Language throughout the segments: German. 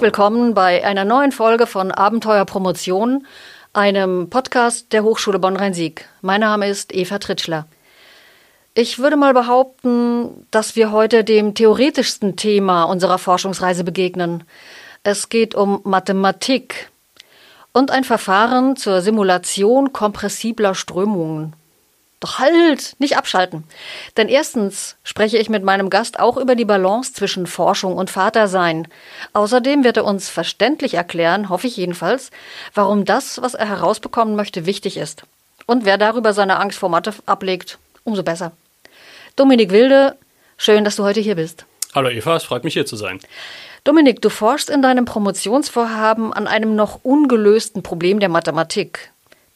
Herzlich willkommen bei einer neuen Folge von Abenteuer Promotion, einem Podcast der Hochschule Bonn-Rhein-Sieg. Mein Name ist Eva Tritschler. Ich würde mal behaupten, dass wir heute dem theoretischsten Thema unserer Forschungsreise begegnen. Es geht um Mathematik und ein Verfahren zur Simulation kompressibler Strömungen. Doch halt, nicht abschalten. Denn erstens spreche ich mit meinem Gast auch über die Balance zwischen Forschung und Vatersein. Außerdem wird er uns verständlich erklären, hoffe ich jedenfalls, warum das, was er herausbekommen möchte, wichtig ist. Und wer darüber seine Angst vor Mathe ablegt, umso besser. Dominik Wilde, schön, dass du heute hier bist. Hallo Eva, es freut mich hier zu sein. Dominik, du forschst in deinem Promotionsvorhaben an einem noch ungelösten Problem der Mathematik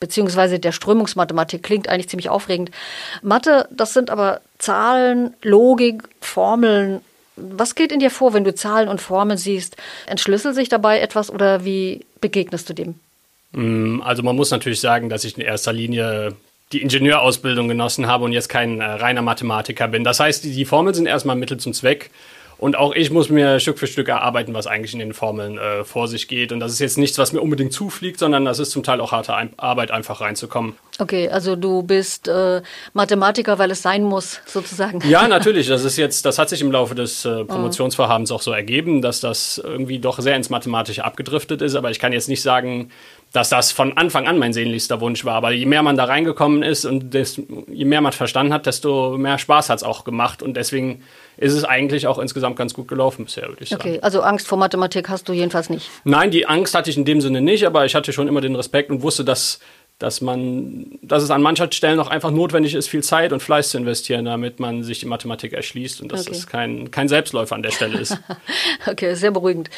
beziehungsweise der Strömungsmathematik klingt eigentlich ziemlich aufregend. Mathe, das sind aber Zahlen, Logik, Formeln. Was geht in dir vor, wenn du Zahlen und Formeln siehst? Entschlüsselt sich dabei etwas oder wie begegnest du dem? Mm, also man muss natürlich sagen, dass ich in erster Linie die Ingenieurausbildung genossen habe und jetzt kein äh, reiner Mathematiker bin. Das heißt, die, die Formeln sind erstmal Mittel zum Zweck. Und auch ich muss mir Stück für Stück erarbeiten, was eigentlich in den Formeln äh, vor sich geht. Und das ist jetzt nichts, was mir unbedingt zufliegt, sondern das ist zum Teil auch harte Ein Arbeit, einfach reinzukommen. Okay, also du bist äh, Mathematiker, weil es sein muss, sozusagen. Ja, natürlich. Das ist jetzt, das hat sich im Laufe des äh, Promotionsvorhabens auch so ergeben, dass das irgendwie doch sehr ins Mathematische abgedriftet ist. Aber ich kann jetzt nicht sagen, dass das von Anfang an mein sehnlichster Wunsch war. Aber je mehr man da reingekommen ist und desto, je mehr man verstanden hat, desto mehr Spaß hat es auch gemacht. Und deswegen ist es eigentlich auch insgesamt ganz gut gelaufen bisher, würde ich sagen. Okay, also Angst vor Mathematik hast du jedenfalls nicht. Nein, die Angst hatte ich in dem Sinne nicht, aber ich hatte schon immer den Respekt und wusste, dass dass man, dass es an manchen Stellen auch einfach notwendig ist, viel Zeit und Fleiß zu investieren, damit man sich die Mathematik erschließt und dass okay. das kein, kein Selbstläufer an der Stelle ist. okay, sehr beruhigend.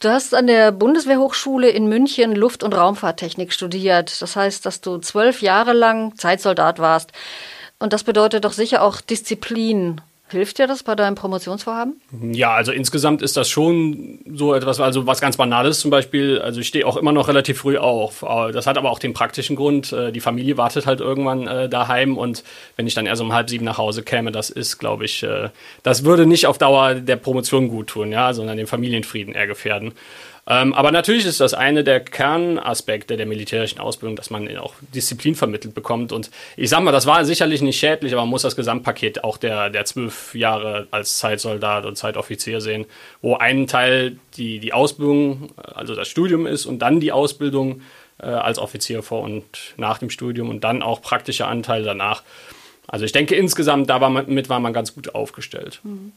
Du hast an der Bundeswehrhochschule in München Luft- und Raumfahrttechnik studiert. Das heißt, dass du zwölf Jahre lang Zeitsoldat warst. Und das bedeutet doch sicher auch Disziplin Hilft dir das bei deinem Promotionsvorhaben? Ja, also insgesamt ist das schon so etwas, also was ganz Banales zum Beispiel. Also ich stehe auch immer noch relativ früh auf. Das hat aber auch den praktischen Grund. Äh, die Familie wartet halt irgendwann äh, daheim und wenn ich dann erst um halb sieben nach Hause käme, das ist, glaube ich, äh, das würde nicht auf Dauer der Promotion gut tun, ja, sondern den Familienfrieden eher gefährden. Ähm, aber natürlich ist das eine der Kernaspekte der militärischen Ausbildung, dass man auch Disziplin vermittelt bekommt. Und ich sag mal, das war sicherlich nicht schädlich, aber man muss das Gesamtpaket auch der, der zwölf Jahre als Zeitsoldat und Zeitoffizier sehen, wo ein Teil die, die Ausbildung, also das Studium ist und dann die Ausbildung äh, als Offizier vor und nach dem Studium und dann auch praktischer Anteil danach. Also ich denke insgesamt, da war man, mit war man ganz gut aufgestellt. Mhm.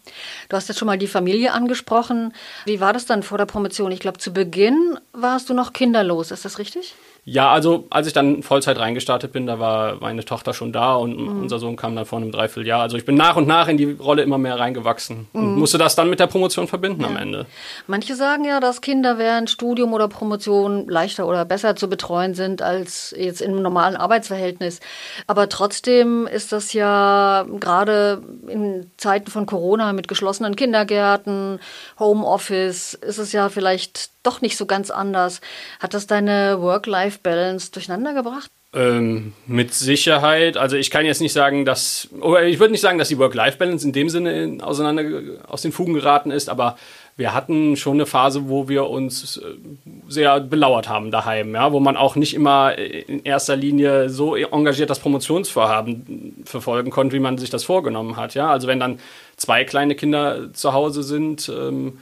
Du hast jetzt schon mal die Familie angesprochen. Wie war das dann vor der Promotion? Ich glaube, zu Beginn warst du noch kinderlos, ist das richtig? Ja, also als ich dann Vollzeit reingestartet bin, da war meine Tochter schon da und mhm. unser Sohn kam dann vor einem Dreivierteljahr. Also ich bin nach und nach in die Rolle immer mehr reingewachsen mhm. und musste das dann mit der Promotion verbinden ja. am Ende. Manche sagen ja, dass Kinder während Studium oder Promotion leichter oder besser zu betreuen sind als jetzt im normalen Arbeitsverhältnis. Aber trotzdem ist das ja gerade in Zeiten von Corona mit geschlossenen Kindergärten, Homeoffice, ist es ja vielleicht doch nicht so ganz anders. Hat das deine Work-Life-Balance durcheinander gebracht? Ähm, mit Sicherheit. Also ich kann jetzt nicht sagen, dass, oder ich würde nicht sagen, dass die Work-Life-Balance in dem Sinne auseinander aus den Fugen geraten ist, aber wir hatten schon eine Phase, wo wir uns äh, sehr belauert haben daheim, ja, wo man auch nicht immer in erster Linie so engagiert das Promotionsvorhaben verfolgen konnte, wie man sich das vorgenommen hat. Ja, also wenn dann zwei kleine Kinder zu Hause sind, ähm,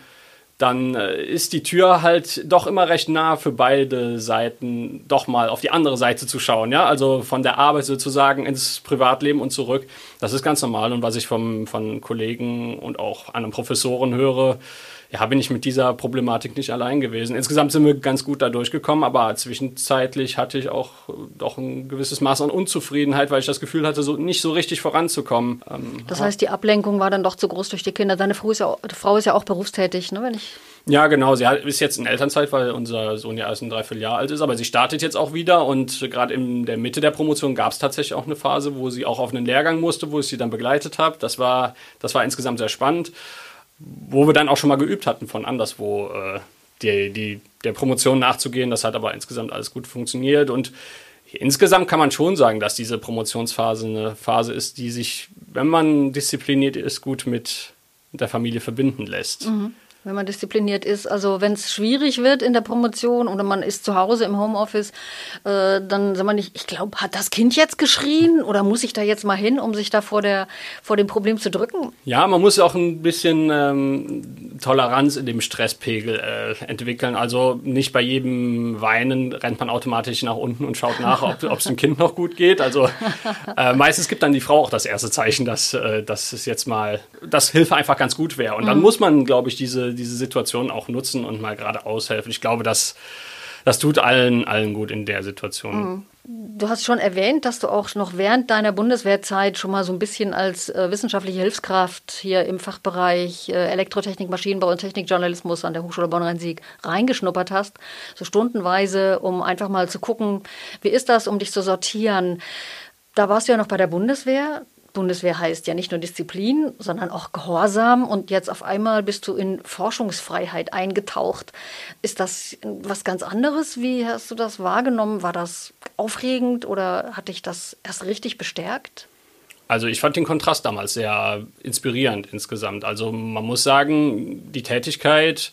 dann äh, ist die Tür halt doch immer recht nah für beide Seiten, doch mal auf die andere Seite zu schauen. Ja, also von der Arbeit sozusagen ins Privatleben und zurück. Das ist ganz normal und was ich vom, von Kollegen und auch anderen Professoren höre, ja, bin ich mit dieser Problematik nicht allein gewesen. Insgesamt sind wir ganz gut da durchgekommen, aber zwischenzeitlich hatte ich auch doch ein gewisses Maß an Unzufriedenheit, weil ich das Gefühl hatte, so nicht so richtig voranzukommen. Ähm, das heißt, die Ablenkung war dann doch zu groß durch die Kinder. Deine Frau ist ja, Frau ist ja auch berufstätig, ne, wenn ich ja, genau. Sie ist jetzt in Elternzeit, weil unser Sohn ja erst ein Dreivierteljahr alt ist, aber sie startet jetzt auch wieder und gerade in der Mitte der Promotion gab es tatsächlich auch eine Phase, wo sie auch auf einen Lehrgang musste, wo ich sie dann begleitet habe. Das war, das war insgesamt sehr spannend wo wir dann auch schon mal geübt hatten, von anderswo äh, die, die, der Promotion nachzugehen. Das hat aber insgesamt alles gut funktioniert und insgesamt kann man schon sagen, dass diese Promotionsphase eine Phase ist, die sich, wenn man diszipliniert ist, gut mit der Familie verbinden lässt. Mhm. Wenn man diszipliniert ist. Also wenn es schwierig wird in der Promotion oder man ist zu Hause im Homeoffice, äh, dann sagt man nicht, ich glaube, hat das Kind jetzt geschrien oder muss ich da jetzt mal hin, um sich da vor, der, vor dem Problem zu drücken? Ja, man muss auch ein bisschen ähm, Toleranz in dem Stresspegel äh, entwickeln. Also nicht bei jedem Weinen rennt man automatisch nach unten und schaut nach, ob es dem Kind noch gut geht. Also äh, meistens gibt dann die Frau auch das erste Zeichen, dass, äh, dass es jetzt mal, dass Hilfe einfach ganz gut wäre. Und dann mhm. muss man, glaube ich, diese, diese Situation auch nutzen und mal gerade aushelfen. Ich glaube, das, das tut allen, allen gut in der Situation. Mhm. Du hast schon erwähnt, dass du auch noch während deiner Bundeswehrzeit schon mal so ein bisschen als äh, wissenschaftliche Hilfskraft hier im Fachbereich äh, Elektrotechnik, Maschinenbau und Technikjournalismus an der Hochschule Bonn-Rhein-Sieg reingeschnuppert hast, so stundenweise, um einfach mal zu gucken, wie ist das, um dich zu sortieren. Da warst du ja noch bei der Bundeswehr. Bundeswehr heißt ja nicht nur Disziplin, sondern auch Gehorsam. Und jetzt auf einmal bist du in Forschungsfreiheit eingetaucht. Ist das was ganz anderes? Wie hast du das wahrgenommen? War das aufregend oder hat dich das erst richtig bestärkt? Also ich fand den Kontrast damals sehr inspirierend insgesamt. Also man muss sagen, die Tätigkeit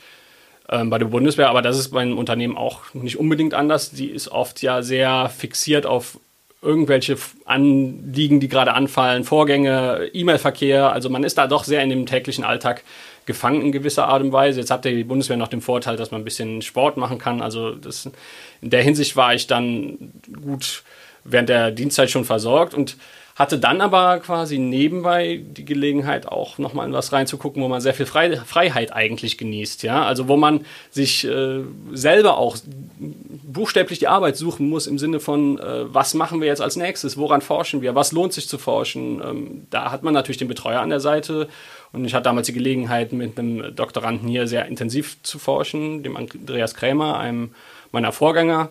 ähm, bei der Bundeswehr, aber das ist bei einem Unternehmen auch nicht unbedingt anders. Die ist oft ja sehr fixiert auf irgendwelche Anliegen, die gerade anfallen, Vorgänge, E-Mail-Verkehr. Also man ist da doch sehr in dem täglichen Alltag gefangen in gewisser Art und Weise. Jetzt hat die Bundeswehr noch den Vorteil, dass man ein bisschen Sport machen kann. Also das, in der Hinsicht war ich dann gut während der Dienstzeit schon versorgt und hatte dann aber quasi nebenbei die Gelegenheit, auch nochmal in was reinzugucken, wo man sehr viel Freiheit eigentlich genießt. Ja? Also wo man sich äh, selber auch buchstäblich die Arbeit suchen muss im Sinne von, äh, was machen wir jetzt als nächstes, woran forschen wir, was lohnt sich zu forschen. Ähm, da hat man natürlich den Betreuer an der Seite und ich hatte damals die Gelegenheit, mit einem Doktoranden hier sehr intensiv zu forschen, dem Andreas Krämer, einem meiner Vorgänger.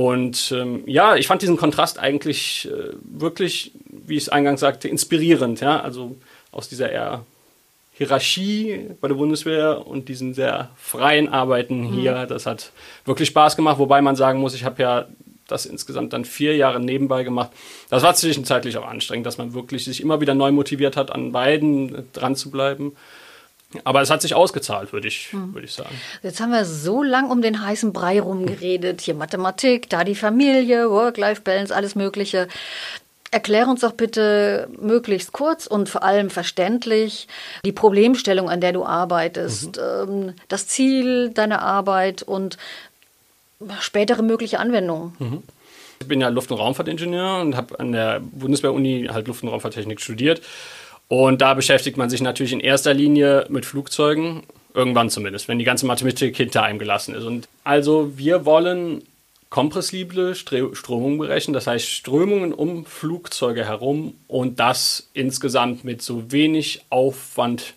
Und ähm, ja, ich fand diesen Kontrast eigentlich äh, wirklich, wie ich es eingangs sagte, inspirierend. Ja? Also aus dieser eher Hierarchie bei der Bundeswehr und diesen sehr freien Arbeiten mhm. hier, mhm. das hat wirklich Spaß gemacht. Wobei man sagen muss, ich habe ja das insgesamt dann vier Jahre nebenbei gemacht. Das war zwischenzeitlich auch anstrengend, dass man wirklich sich immer wieder neu motiviert hat, an beiden dran zu bleiben. Aber es hat sich ausgezahlt, würde ich, hm. würd ich sagen. Jetzt haben wir so lang um den heißen Brei rumgeredet. Hier Mathematik, da die Familie, Work-Life-Balance, alles Mögliche. Erklär uns doch bitte möglichst kurz und vor allem verständlich die Problemstellung, an der du arbeitest, mhm. das Ziel deiner Arbeit und spätere mögliche Anwendungen. Mhm. Ich bin ja Luft- und Raumfahrtingenieur und habe an der Bundeswehr-Uni halt Luft- und Raumfahrttechnik studiert. Und da beschäftigt man sich natürlich in erster Linie mit Flugzeugen, irgendwann zumindest, wenn die ganze Mathematik hinter einem gelassen ist. Und also wir wollen kompressible Strömungen berechnen, das heißt Strömungen um Flugzeuge herum und das insgesamt mit so wenig Aufwand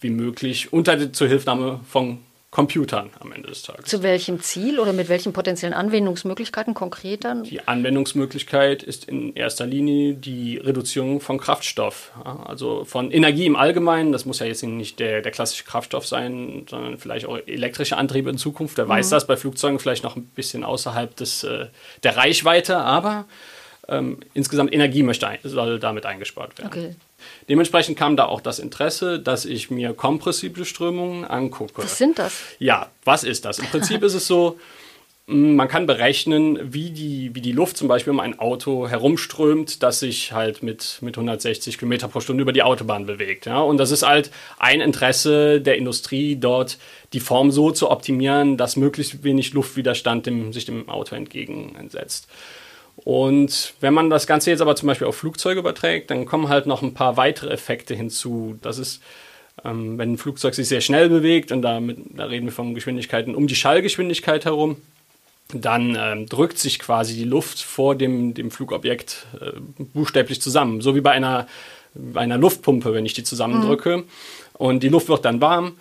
wie möglich unter Zuhilfnahme von Computern am Ende des Tages. Zu welchem Ziel oder mit welchen potenziellen Anwendungsmöglichkeiten konkret dann? Die Anwendungsmöglichkeit ist in erster Linie die Reduzierung von Kraftstoff, also von Energie im Allgemeinen. Das muss ja jetzt nicht der, der klassische Kraftstoff sein, sondern vielleicht auch elektrische Antriebe in Zukunft. Wer mhm. weiß das, bei Flugzeugen vielleicht noch ein bisschen außerhalb des, äh, der Reichweite, aber ähm, insgesamt Energie möchte, soll damit eingespart werden. Okay. Dementsprechend kam da auch das Interesse, dass ich mir kompressible Strömungen angucke. Was sind das? Ja, was ist das? Im Prinzip ist es so, man kann berechnen, wie die, wie die Luft zum Beispiel um ein Auto herumströmt, das sich halt mit, mit 160 km pro Stunde über die Autobahn bewegt. Ja? Und das ist halt ein Interesse der Industrie, dort die Form so zu optimieren, dass möglichst wenig Luftwiderstand dem, sich dem Auto entgegensetzt. Und wenn man das Ganze jetzt aber zum Beispiel auf Flugzeuge überträgt, dann kommen halt noch ein paar weitere Effekte hinzu. Das ist, ähm, wenn ein Flugzeug sich sehr schnell bewegt, und damit, da reden wir von Geschwindigkeiten um die Schallgeschwindigkeit herum, dann ähm, drückt sich quasi die Luft vor dem, dem Flugobjekt äh, buchstäblich zusammen. So wie bei einer, bei einer Luftpumpe, wenn ich die zusammendrücke. Mhm. Und die Luft wird dann warm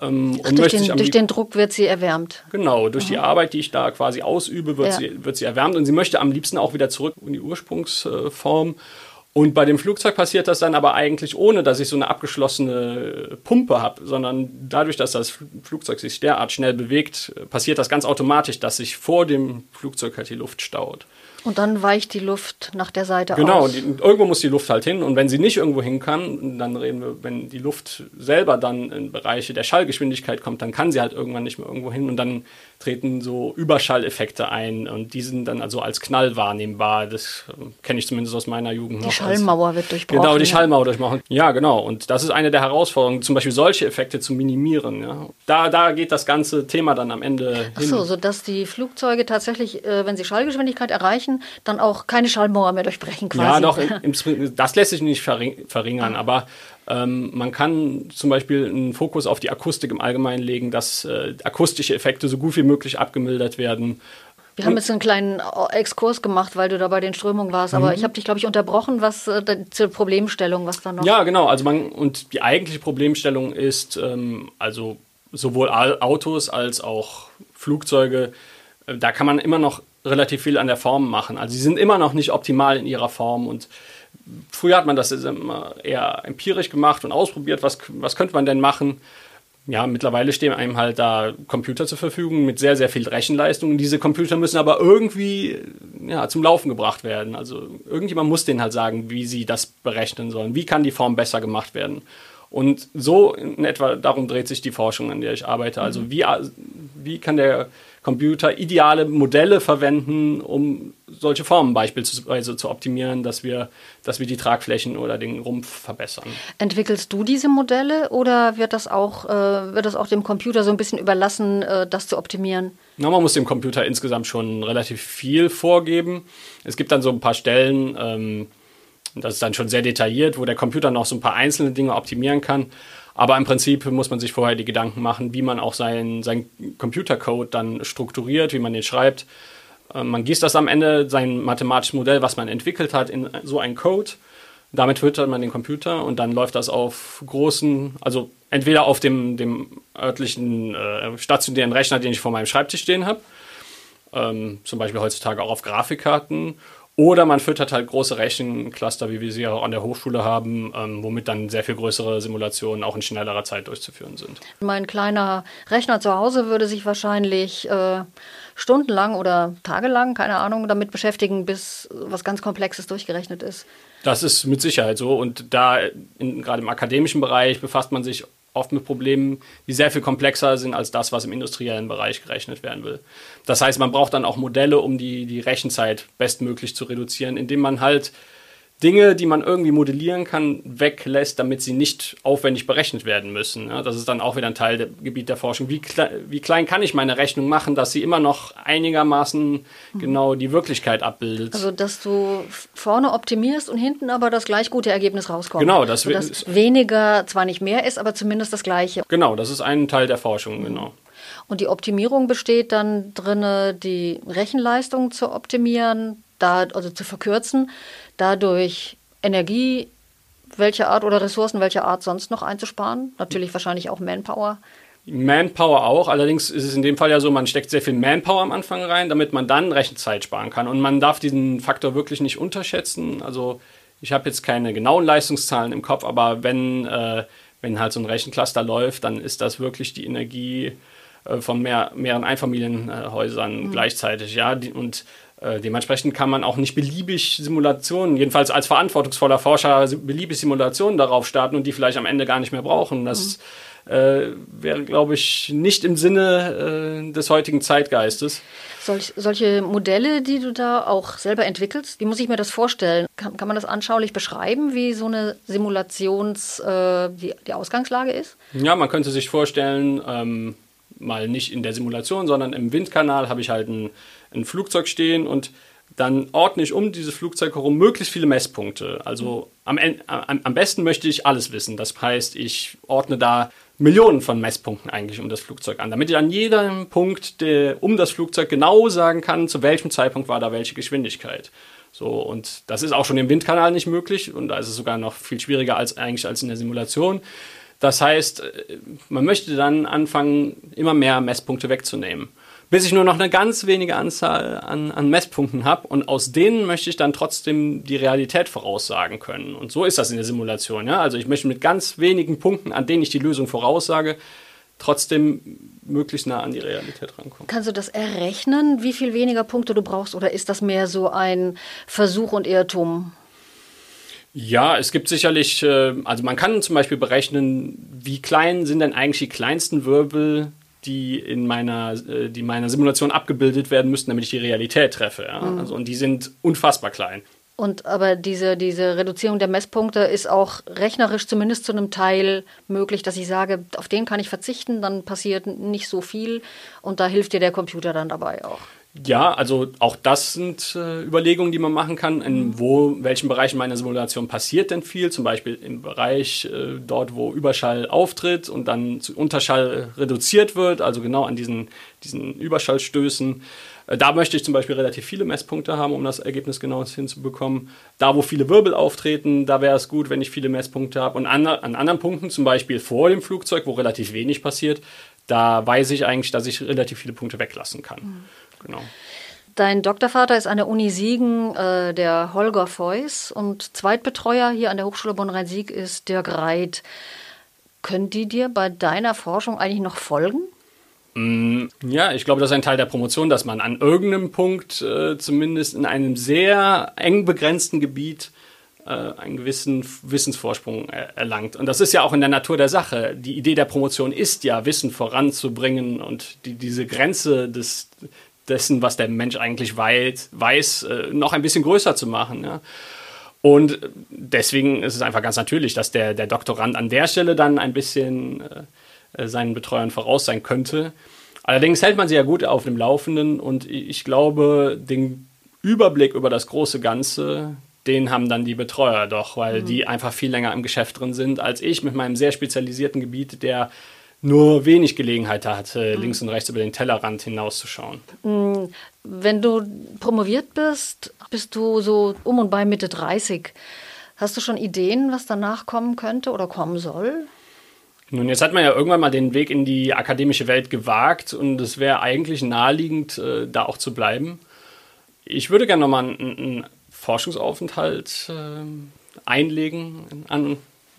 ähm, Ach, durch, den, durch den, Druck wird sie erwärmt. Genau, durch Aha. die Arbeit, die ich da quasi ausübe, wird, ja. sie, wird sie erwärmt und sie möchte am liebsten auch wieder zurück in die Ursprungsform. Und bei dem Flugzeug passiert das dann aber eigentlich ohne, dass ich so eine abgeschlossene Pumpe habe, sondern dadurch, dass das Flugzeug sich derart schnell bewegt, passiert das ganz automatisch, dass sich vor dem Flugzeug halt die Luft staut. Und dann weicht die Luft nach der Seite genau, aus. Genau, irgendwo muss die Luft halt hin. Und wenn sie nicht irgendwo hin kann, dann reden wir, wenn die Luft selber dann in Bereiche der Schallgeschwindigkeit kommt, dann kann sie halt irgendwann nicht mehr irgendwo hin. Und dann treten so Überschalleffekte ein. Und die sind dann also als Knall wahrnehmbar. Das ähm, kenne ich zumindest aus meiner Jugend die noch. Die Schallmauer als, wird durchbrochen. Genau, die Schallmauer durchbrochen. Ja, genau. Und das ist eine der Herausforderungen, zum Beispiel solche Effekte zu minimieren. Ja. Da, da geht das ganze Thema dann am Ende hin. Ach so, sodass die Flugzeuge tatsächlich, äh, wenn sie Schallgeschwindigkeit erreichen, dann auch keine Schallmauer mehr durchbrechen quasi. Ja, doch, im, im, das lässt sich nicht verringern, aber ähm, man kann zum Beispiel einen Fokus auf die Akustik im Allgemeinen legen, dass äh, akustische Effekte so gut wie möglich abgemildert werden. Wir haben jetzt einen kleinen Exkurs gemacht, weil du da bei den Strömungen warst, aber mhm. ich habe dich, glaube ich, unterbrochen, was äh, zur Problemstellung, was da noch. Ja, genau. Also man, und die eigentliche Problemstellung ist, ähm, also sowohl Autos als auch Flugzeuge, äh, da kann man immer noch relativ viel an der Form machen. Also sie sind immer noch nicht optimal in ihrer Form und früher hat man das immer eher empirisch gemacht und ausprobiert, was, was könnte man denn machen. Ja, mittlerweile stehen einem halt da Computer zur Verfügung mit sehr, sehr viel Rechenleistung. Und diese Computer müssen aber irgendwie ja, zum Laufen gebracht werden. Also irgendjemand muss denen halt sagen, wie sie das berechnen sollen. Wie kann die Form besser gemacht werden? Und so in etwa darum dreht sich die Forschung, an der ich arbeite. Also mhm. wie, wie kann der Computer ideale Modelle verwenden, um solche Formen beispielsweise zu optimieren, dass wir, dass wir die Tragflächen oder den Rumpf verbessern. Entwickelst du diese Modelle oder wird das auch, äh, wird das auch dem Computer so ein bisschen überlassen, äh, das zu optimieren? Na, man muss dem Computer insgesamt schon relativ viel vorgeben. Es gibt dann so ein paar Stellen, ähm, das ist dann schon sehr detailliert, wo der Computer noch so ein paar einzelne Dinge optimieren kann. Aber im Prinzip muss man sich vorher die Gedanken machen, wie man auch seinen sein Computercode dann strukturiert, wie man den schreibt. Äh, man gießt das am Ende, sein mathematisches Modell, was man entwickelt hat, in so einen Code. Damit füttert man den Computer und dann läuft das auf großen, also entweder auf dem, dem örtlichen äh, stationären Rechner, den ich vor meinem Schreibtisch stehen habe, ähm, zum Beispiel heutzutage auch auf Grafikkarten oder man füttert halt große Rechencluster, wie wir sie auch an der Hochschule haben, ähm, womit dann sehr viel größere Simulationen auch in schnellerer Zeit durchzuführen sind. Mein kleiner Rechner zu Hause würde sich wahrscheinlich äh, stundenlang oder tagelang, keine Ahnung, damit beschäftigen, bis was ganz Komplexes durchgerechnet ist. Das ist mit Sicherheit so. Und da, in, gerade im akademischen Bereich, befasst man sich oft mit Problemen, die sehr viel komplexer sind als das, was im industriellen Bereich gerechnet werden will. Das heißt, man braucht dann auch Modelle, um die, die Rechenzeit bestmöglich zu reduzieren, indem man halt Dinge, die man irgendwie modellieren kann, weglässt, damit sie nicht aufwendig berechnet werden müssen. Ja, das ist dann auch wieder ein Teil der Gebiet der Forschung. Wie, kle wie klein kann ich meine Rechnung machen, dass sie immer noch einigermaßen mhm. genau die Wirklichkeit abbildet? Also, dass du vorne optimierst und hinten aber das gleich gute Ergebnis rauskommt. Genau, das dass weniger zwar nicht mehr ist, aber zumindest das gleiche. Genau, das ist ein Teil der Forschung, mhm. genau. Und die Optimierung besteht dann drin, die Rechenleistung zu optimieren, da, also zu verkürzen dadurch Energie welcher Art oder Ressourcen welcher Art sonst noch einzusparen. Natürlich wahrscheinlich auch Manpower. Manpower auch, allerdings ist es in dem Fall ja so, man steckt sehr viel Manpower am Anfang rein, damit man dann Rechenzeit sparen kann. Und man darf diesen Faktor wirklich nicht unterschätzen. Also ich habe jetzt keine genauen Leistungszahlen im Kopf, aber wenn, äh, wenn halt so ein Rechencluster läuft, dann ist das wirklich die Energie äh, von mehr, mehreren Einfamilienhäusern mhm. gleichzeitig. Ja, die, und dementsprechend kann man auch nicht beliebig Simulationen, jedenfalls als verantwortungsvoller Forscher, beliebig Simulationen darauf starten und die vielleicht am Ende gar nicht mehr brauchen. Das mhm. äh, wäre, glaube ich, nicht im Sinne äh, des heutigen Zeitgeistes. Solch, solche Modelle, die du da auch selber entwickelst, wie muss ich mir das vorstellen? Kann, kann man das anschaulich beschreiben, wie so eine Simulations, äh, die, die Ausgangslage ist? Ja, man könnte sich vorstellen, ähm, mal nicht in der Simulation, sondern im Windkanal habe ich halt ein, ein Flugzeug stehen und dann ordne ich um dieses Flugzeug herum möglichst viele Messpunkte. Also am, am, am besten möchte ich alles wissen. Das heißt, ich ordne da Millionen von Messpunkten eigentlich um das Flugzeug an, damit ich an jedem Punkt der, um das Flugzeug genau sagen kann, zu welchem Zeitpunkt war da welche Geschwindigkeit. So, und das ist auch schon im Windkanal nicht möglich und da ist es sogar noch viel schwieriger als eigentlich als in der Simulation. Das heißt, äh, man möchte dann anfangen, immer mehr Messpunkte wegzunehmen. Bis ich nur noch eine ganz wenige Anzahl an, an Messpunkten habe und aus denen möchte ich dann trotzdem die Realität voraussagen können. Und so ist das in der Simulation. Ja? Also ich möchte mit ganz wenigen Punkten, an denen ich die Lösung voraussage, trotzdem möglichst nah an die Realität rankommen. Kannst du das errechnen, wie viel weniger Punkte du brauchst, oder ist das mehr so ein Versuch und Irrtum? Ja, es gibt sicherlich, äh, also man kann zum Beispiel berechnen, wie klein sind denn eigentlich die kleinsten Wirbel, die in meiner, äh, die meiner Simulation abgebildet werden müssten, damit ich die Realität treffe. Ja? Mhm. Also, und die sind unfassbar klein. Und aber diese, diese Reduzierung der Messpunkte ist auch rechnerisch zumindest zu einem Teil möglich, dass ich sage, auf den kann ich verzichten, dann passiert nicht so viel und da hilft dir der Computer dann dabei auch. Ja, also auch das sind äh, Überlegungen, die man machen kann. In wo, welchen Bereichen meiner Simulation passiert denn viel? Zum Beispiel im Bereich äh, dort, wo Überschall auftritt und dann zu Unterschall reduziert wird, also genau an diesen, diesen Überschallstößen. Äh, da möchte ich zum Beispiel relativ viele Messpunkte haben, um das Ergebnis genau hinzubekommen. Da, wo viele Wirbel auftreten, da wäre es gut, wenn ich viele Messpunkte habe. Und an, an anderen Punkten, zum Beispiel vor dem Flugzeug, wo relativ wenig passiert, da weiß ich eigentlich, dass ich relativ viele Punkte weglassen kann. Mhm. Genau. Dein Doktorvater ist an der Uni Siegen äh, der Holger Feuss und Zweitbetreuer hier an der Hochschule Bonn-Rhein-Sieg ist Dirk Reit. Können die dir bei deiner Forschung eigentlich noch folgen? Mm, ja, ich glaube, das ist ein Teil der Promotion, dass man an irgendeinem Punkt äh, zumindest in einem sehr eng begrenzten Gebiet äh, einen gewissen Wissensvorsprung erlangt. Und das ist ja auch in der Natur der Sache. Die Idee der Promotion ist ja, Wissen voranzubringen und die, diese Grenze des, dessen, was der Mensch eigentlich weiß, weiß äh, noch ein bisschen größer zu machen. Ja. Und deswegen ist es einfach ganz natürlich, dass der, der Doktorand an der Stelle dann ein bisschen äh, seinen Betreuern voraus sein könnte. Allerdings hält man sie ja gut auf dem Laufenden und ich glaube, den Überblick über das große Ganze, den haben dann die Betreuer doch, weil mhm. die einfach viel länger im Geschäft drin sind als ich mit meinem sehr spezialisierten Gebiet, der nur wenig Gelegenheit hatte, mhm. links und rechts über den Tellerrand hinauszuschauen. Mhm. Wenn du promoviert bist, bist du so um und bei Mitte 30. Hast du schon Ideen, was danach kommen könnte oder kommen soll? Nun, jetzt hat man ja irgendwann mal den Weg in die akademische Welt gewagt und es wäre eigentlich naheliegend, äh, da auch zu bleiben. Ich würde gerne nochmal einen, einen Forschungsaufenthalt äh, einlegen, in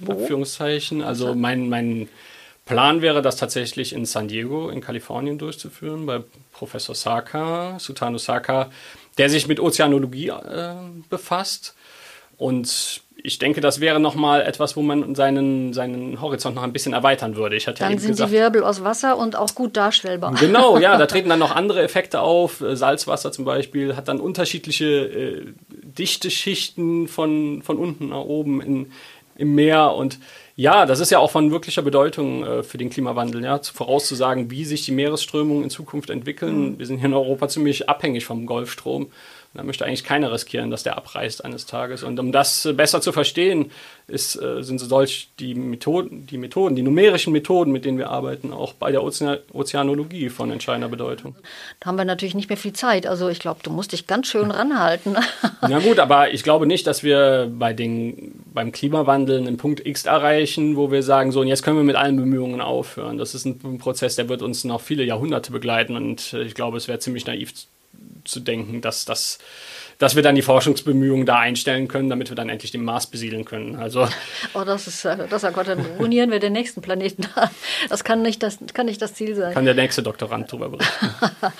Anführungszeichen. Also mein, mein Plan wäre, das tatsächlich in San Diego in Kalifornien durchzuführen, bei Professor Saka, Sutano Saka, der sich mit Ozeanologie äh, befasst. Und ich denke, das wäre nochmal etwas, wo man seinen, seinen Horizont noch ein bisschen erweitern würde. Ich hatte dann ja sind gesagt, die Wirbel aus Wasser und auch gut darstellbar. Genau, ja, da treten dann noch andere Effekte auf. Salzwasser zum Beispiel hat dann unterschiedliche äh, Dichteschichten von, von unten nach oben in, im Meer und ja, das ist ja auch von wirklicher Bedeutung äh, für den Klimawandel, ja, vorauszusagen, wie sich die Meeresströmungen in Zukunft entwickeln. Mhm. Wir sind hier in Europa ziemlich abhängig vom Golfstrom. Da möchte eigentlich keiner riskieren, dass der abreißt eines Tages. Und um das äh, besser zu verstehen, ist, äh, sind solch die Methoden, die Methoden, die numerischen Methoden, mit denen wir arbeiten, auch bei der Ozean Ozeanologie von entscheidender Bedeutung. Da haben wir natürlich nicht mehr viel Zeit. Also ich glaube, du musst dich ganz schön ranhalten. Na gut, aber ich glaube nicht, dass wir bei den, beim Klimawandel einen Punkt X erreichen, wo wir sagen, so, und jetzt können wir mit allen Bemühungen aufhören. Das ist ein Prozess, der wird uns noch viele Jahrhunderte begleiten und äh, ich glaube, es wäre ziemlich naiv zu denken, dass, dass, dass wir dann die Forschungsbemühungen da einstellen können, damit wir dann endlich den Mars besiedeln können. Also oh, das ist, äh, das oh Gott, dann ruinieren wir den nächsten Planeten. Das kann nicht das, kann nicht das Ziel sein. Kann der nächste Doktorand darüber berichten.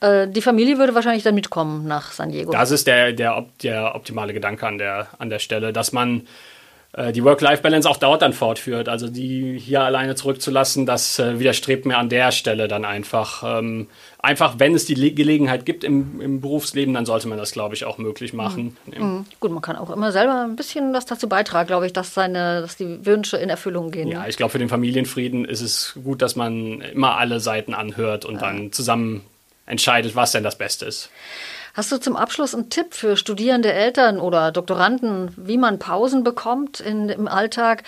Äh, die Familie würde wahrscheinlich dann mitkommen nach San Diego. Das ist der, der, der optimale Gedanke an der, an der Stelle, dass man die Work-Life-Balance auch dort dann fortführt. Also die hier alleine zurückzulassen, das äh, widerstrebt mir an der Stelle dann einfach. Ähm, einfach, wenn es die Le Gelegenheit gibt im, im, Berufsleben, dann sollte man das, glaube ich, auch möglich machen. Mhm. Mhm. Gut, man kann auch immer selber ein bisschen was dazu beitragen, glaube ich, dass, seine, dass die Wünsche in Erfüllung gehen. Ja, ne? ich glaube, für den Familienfrieden ist es gut, dass man immer alle Seiten anhört und ja. dann zusammen entscheidet, was denn das Beste ist. Hast du zum Abschluss einen Tipp für studierende Eltern oder Doktoranden, wie man Pausen bekommt in, im Alltag?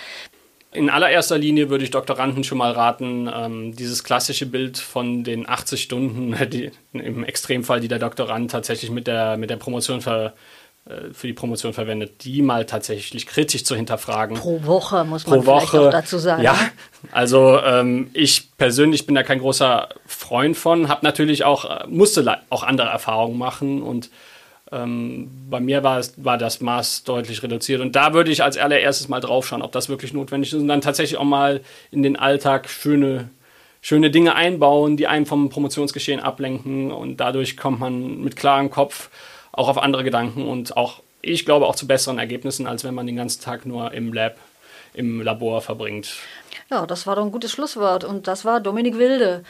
In allererster Linie würde ich Doktoranden schon mal raten, ähm, dieses klassische Bild von den 80 Stunden, die, im Extremfall, die der Doktorand tatsächlich mit der, mit der Promotion ver, für die Promotion verwendet, die mal tatsächlich kritisch zu hinterfragen. Pro Woche muss man Pro Woche, vielleicht auch dazu sagen. Ja, also ähm, ich persönlich bin da kein großer Freund von, habe natürlich auch, äh, musste auch andere Erfahrungen machen und ähm, bei mir war, es, war das Maß deutlich reduziert. Und da würde ich als allererstes mal drauf schauen, ob das wirklich notwendig ist und dann tatsächlich auch mal in den Alltag schöne schöne Dinge einbauen, die einen vom Promotionsgeschehen ablenken und dadurch kommt man mit klarem Kopf auch auf andere Gedanken und auch, ich glaube, auch zu besseren Ergebnissen, als wenn man den ganzen Tag nur im Lab, im Labor verbringt. Ja, das war doch ein gutes Schlusswort. Und das war Dominik Wilde.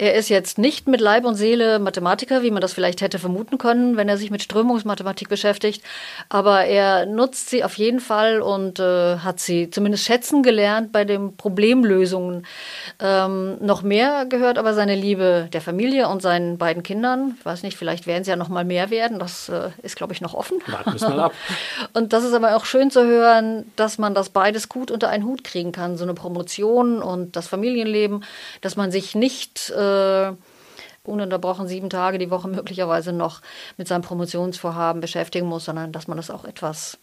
Er ist jetzt nicht mit Leib und Seele Mathematiker, wie man das vielleicht hätte vermuten können, wenn er sich mit Strömungsmathematik beschäftigt. Aber er nutzt sie auf jeden Fall und äh, hat sie zumindest schätzen gelernt bei den Problemlösungen. Ähm, noch mehr gehört aber seine Liebe der Familie und seinen beiden Kindern. Ich weiß nicht, vielleicht werden sie ja noch mal mehr werden. Das äh, ist, glaube ich, noch offen. Warten wir mal ab. und das ist aber auch schön zu hören, dass man das beides gut unter einen Hut kriegen kann. So eine Promotion und das Familienleben, dass man sich nicht äh, ununterbrochen sieben Tage die Woche möglicherweise noch mit seinem Promotionsvorhaben beschäftigen muss, sondern dass man das auch etwas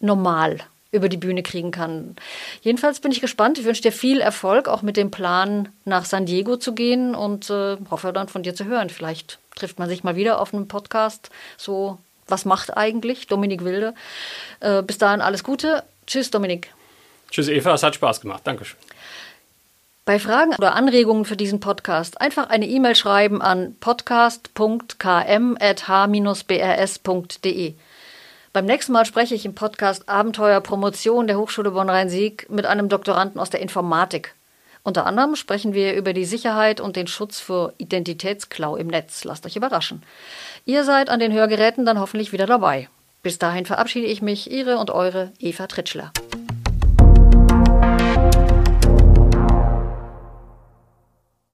normal über die Bühne kriegen kann. Jedenfalls bin ich gespannt. Ich wünsche dir viel Erfolg, auch mit dem Plan, nach San Diego zu gehen und äh, hoffe dann von dir zu hören. Vielleicht trifft man sich mal wieder auf einem Podcast. So, was macht eigentlich Dominik Wilde? Äh, bis dahin alles Gute. Tschüss, Dominik. Tschüss, Eva. Es hat Spaß gemacht. Dankeschön. Bei Fragen oder Anregungen für diesen Podcast einfach eine E-Mail schreiben an podcast.km.h-brs.de. Beim nächsten Mal spreche ich im Podcast Abenteuer Promotion der Hochschule Bonn-Rhein-Sieg mit einem Doktoranden aus der Informatik. Unter anderem sprechen wir über die Sicherheit und den Schutz vor Identitätsklau im Netz. Lasst euch überraschen. Ihr seid an den Hörgeräten dann hoffentlich wieder dabei. Bis dahin verabschiede ich mich, Ihre und eure Eva Tritschler.